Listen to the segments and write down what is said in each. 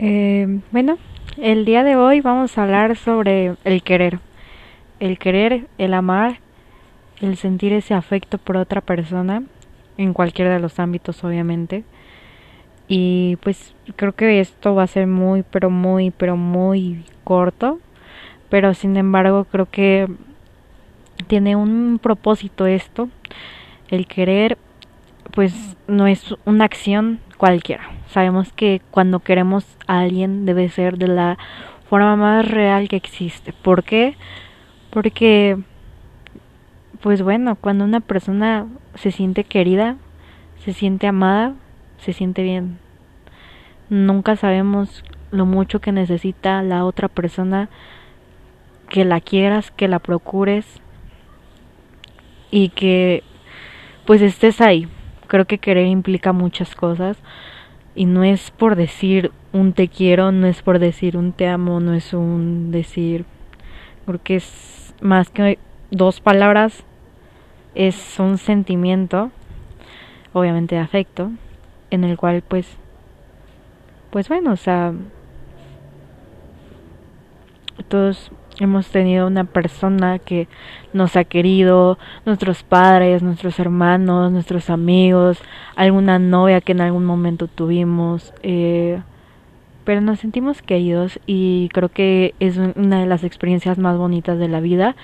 Eh, bueno, el día de hoy vamos a hablar sobre el querer. El querer, el amar, el sentir ese afecto por otra persona, en cualquiera de los ámbitos obviamente. Y pues creo que esto va a ser muy, pero muy, pero muy corto. Pero sin embargo creo que tiene un propósito esto. El querer pues no es una acción cualquiera. Sabemos que cuando queremos a alguien debe ser de la forma más real que existe. ¿Por qué? Porque, pues bueno, cuando una persona se siente querida, se siente amada, se siente bien. Nunca sabemos lo mucho que necesita la otra persona, que la quieras, que la procures y que pues estés ahí creo que querer implica muchas cosas y no es por decir un te quiero, no es por decir un te amo, no es un decir, porque es más que dos palabras, es un sentimiento, obviamente de afecto, en el cual pues, pues bueno, o sea, todos hemos tenido una persona que nos ha querido, nuestros padres, nuestros hermanos, nuestros amigos, alguna novia que en algún momento tuvimos, eh, pero nos sentimos queridos y creo que es una de las experiencias más bonitas de la vida,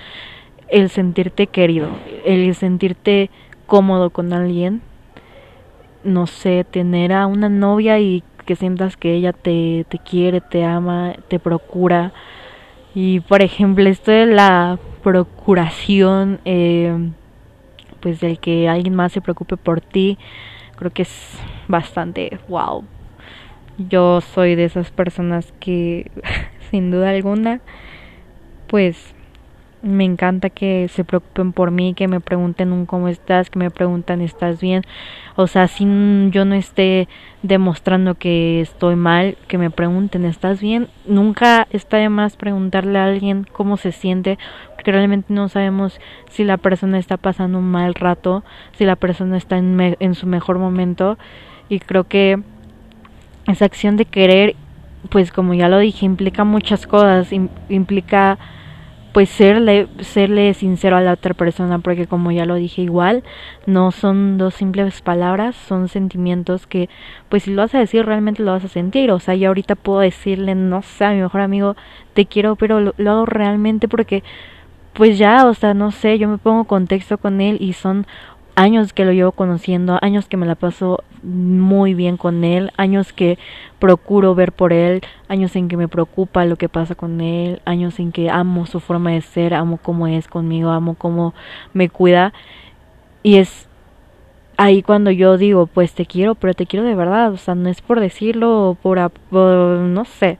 el sentirte querido, el sentirte cómodo con alguien, no sé, tener a una novia y que sientas que ella te, te quiere, te ama, te procura, y por ejemplo, esto de la procuración, eh, pues del que alguien más se preocupe por ti, creo que es bastante wow. Yo soy de esas personas que, sin duda alguna, pues me encanta que se preocupen por mí, que me pregunten un cómo estás, que me preguntan estás bien. O sea, si yo no esté demostrando que estoy mal, que me pregunten estás bien. Nunca está de más preguntarle a alguien cómo se siente, porque realmente no sabemos si la persona está pasando un mal rato, si la persona está en, en su mejor momento. Y creo que esa acción de querer, pues como ya lo dije, implica muchas cosas, implica pues serle, serle sincero a la otra persona, porque como ya lo dije igual, no son dos simples palabras, son sentimientos que, pues si lo vas a decir, realmente lo vas a sentir. O sea, yo ahorita puedo decirle, no sé, a mi mejor amigo, te quiero, pero lo, lo hago realmente porque, pues ya, o sea, no sé, yo me pongo contexto con él y son años que lo llevo conociendo, años que me la paso muy bien con él, años que procuro ver por él, años en que me preocupa lo que pasa con él, años en que amo su forma de ser, amo cómo es conmigo, amo cómo me cuida. Y es ahí cuando yo digo, pues te quiero, pero te quiero de verdad, o sea, no es por decirlo, por, por no sé,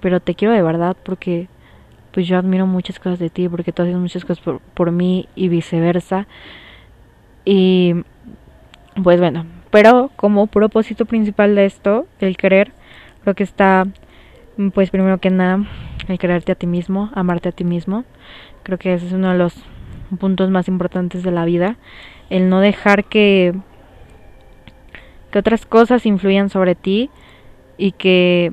pero te quiero de verdad porque pues yo admiro muchas cosas de ti, porque tú haces muchas cosas por, por mí y viceversa. Y pues bueno, pero como propósito principal de esto, el querer, creo que está, pues primero que nada, el quererte a ti mismo, amarte a ti mismo. Creo que ese es uno de los puntos más importantes de la vida. El no dejar que, que otras cosas influyan sobre ti y que,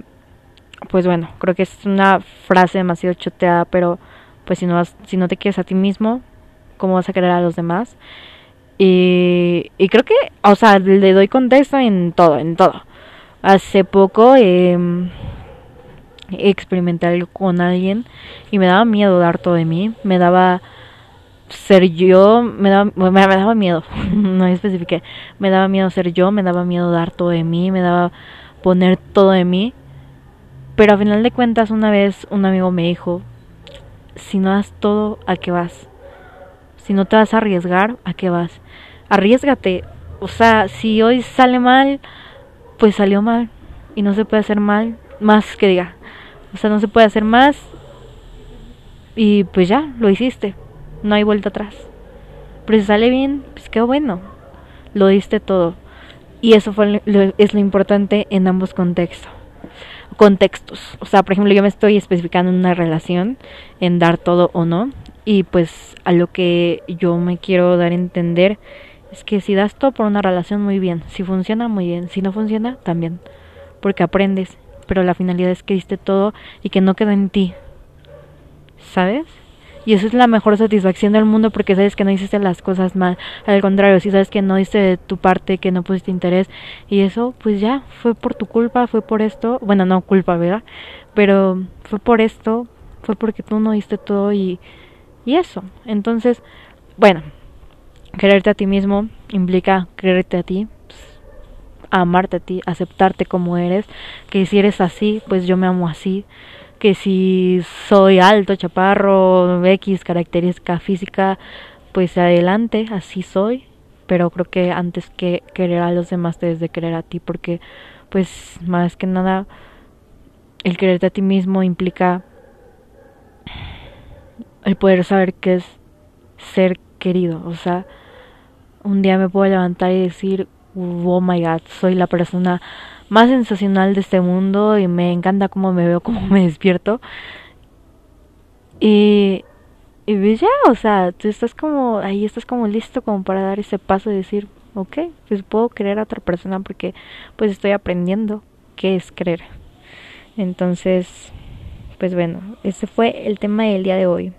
pues bueno, creo que es una frase demasiado choteada, pero pues si no, si no te quieres a ti mismo, ¿cómo vas a querer a los demás? Y, creo que, o sea, le doy contexto en todo, en todo. Hace poco eh, experimenté algo con alguien y me daba miedo dar todo de mí. Me daba ser yo, me daba, me, daba miedo, no especifique, me daba miedo ser yo, me daba miedo dar todo de mí, me daba poner todo de mí. Pero a final de cuentas, una vez un amigo me dijo, si no das todo, ¿a qué vas? Si no te vas a arriesgar, ¿a qué vas? Arriesgate. O sea, si hoy sale mal, pues salió mal. Y no se puede hacer mal, más que diga. O sea, no se puede hacer más. Y pues ya, lo hiciste. No hay vuelta atrás. Pero si sale bien, pues qué bueno. Lo diste todo. Y eso fue lo, es lo importante en ambos contextos. Contextos. O sea, por ejemplo, yo me estoy especificando en una relación, en dar todo o no. Y pues a lo que yo me quiero dar a entender es que si das todo por una relación muy bien, si funciona muy bien, si no funciona también, porque aprendes, pero la finalidad es que diste todo y que no quedó en ti. ¿Sabes? Y eso es la mejor satisfacción del mundo porque sabes que no hiciste las cosas mal. Al contrario, si sabes que no hiciste de tu parte, que no pusiste interés. Y eso, pues ya, fue por tu culpa, fue por esto. Bueno, no culpa, ¿verdad? Pero fue por esto, fue porque tú no diste todo y, y eso. Entonces, bueno, quererte a ti mismo implica quererte a ti, pues, amarte a ti, aceptarte como eres. Que si eres así, pues yo me amo así que si soy alto, chaparro, X, característica física, pues adelante, así soy. Pero creo que antes que querer a los demás debes de querer a ti, porque pues más que nada el quererte a ti mismo implica el poder saber qué es ser querido. O sea, un día me puedo levantar y decir, oh my god, soy la persona más sensacional de este mundo y me encanta cómo me veo, cómo me despierto. Y, y pues ya, o sea, tú estás como, ahí estás como listo como para dar ese paso y decir, ok, pues puedo creer a otra persona porque pues estoy aprendiendo qué es creer. Entonces, pues bueno, ese fue el tema del día de hoy.